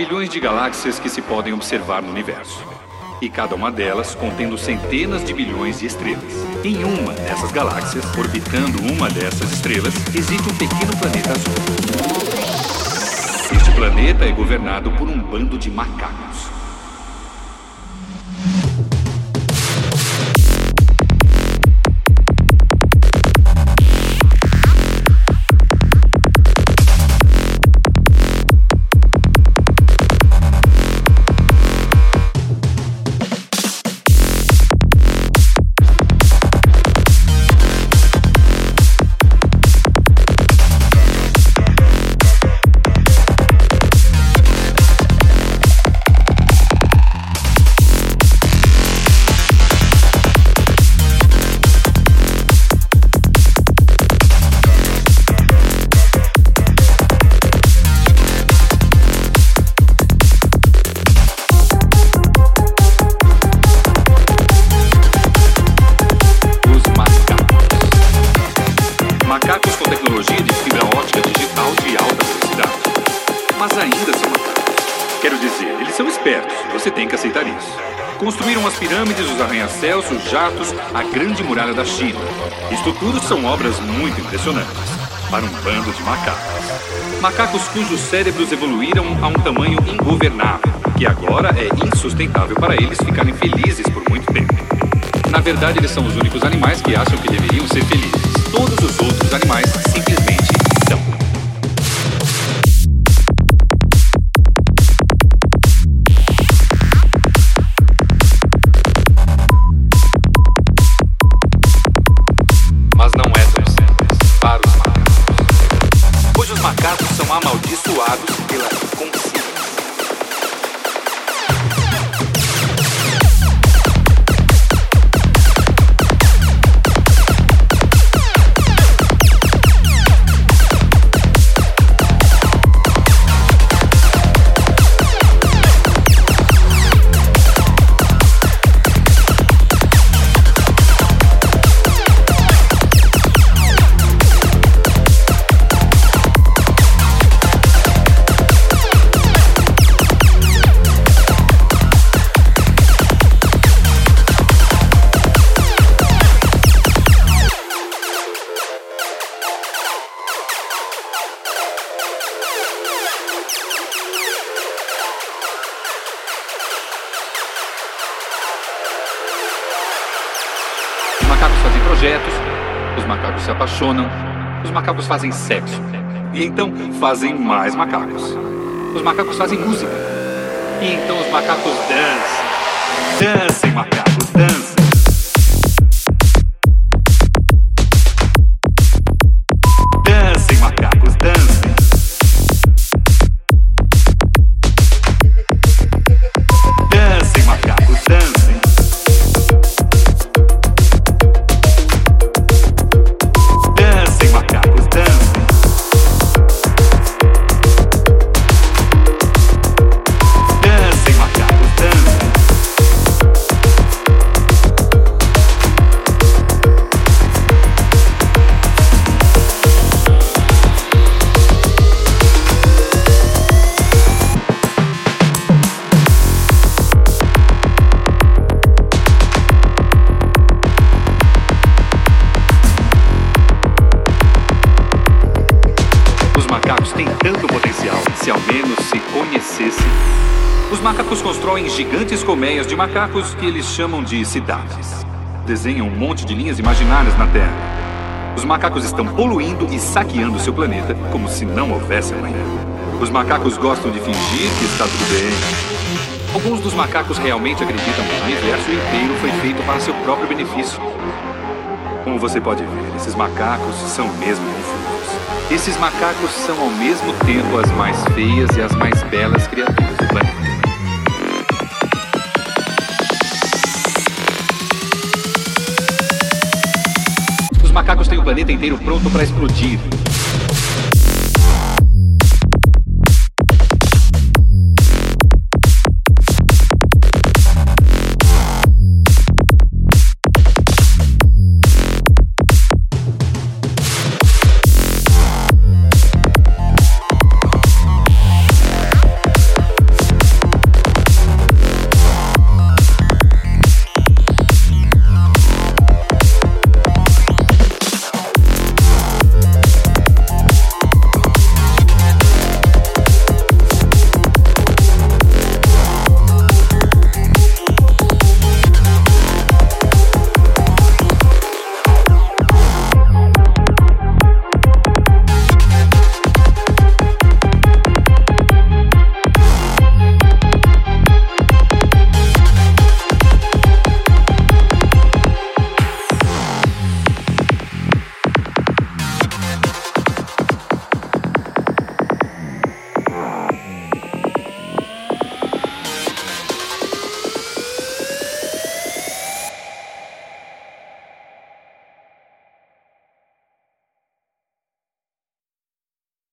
Bilhões de galáxias que se podem observar no universo. E cada uma delas contendo centenas de bilhões de estrelas. Em uma dessas galáxias, orbitando uma dessas estrelas, existe um pequeno planeta azul. Este planeta é governado por um bando de macacos. Macacos com tecnologia de fibra ótica digital de alta velocidade. Mas ainda são macacos. Quero dizer, eles são espertos. Você tem que aceitar isso. Construíram as pirâmides, os arranha-céus, os jatos, a grande muralha da China. Isto tudo são obras muito impressionantes. Para um bando de macacos. Macacos cujos cérebros evoluíram a um tamanho ingovernável, que agora é insustentável para eles ficarem felizes por muito tempo. Na verdade, eles são os únicos animais que acham que deveriam ser felizes. Todos os outros animais simplesmente são. Mas não é tão simples para os macacos. Pois os macacos são amaldiçoados Os macacos fazem projetos, os macacos se apaixonam, os macacos fazem sexo. E então fazem mais macacos. Os macacos fazem música. E então os macacos dançam. Dancem, macacos, dancem. Macacos têm tanto potencial, se ao menos se conhecessem. Os macacos constroem gigantes colmeias de macacos que eles chamam de cidades. Desenham um monte de linhas imaginárias na Terra. Os macacos estão poluindo e saqueando seu planeta como se não houvesse amanhã. Os macacos gostam de fingir que está tudo bem. Alguns dos macacos realmente acreditam que o universo inteiro foi feito para seu próprio benefício. Como você pode ver, esses macacos são mesmo. Esses macacos são ao mesmo tempo as mais feias e as mais belas criaturas do planeta. Os macacos têm o planeta inteiro pronto para explodir.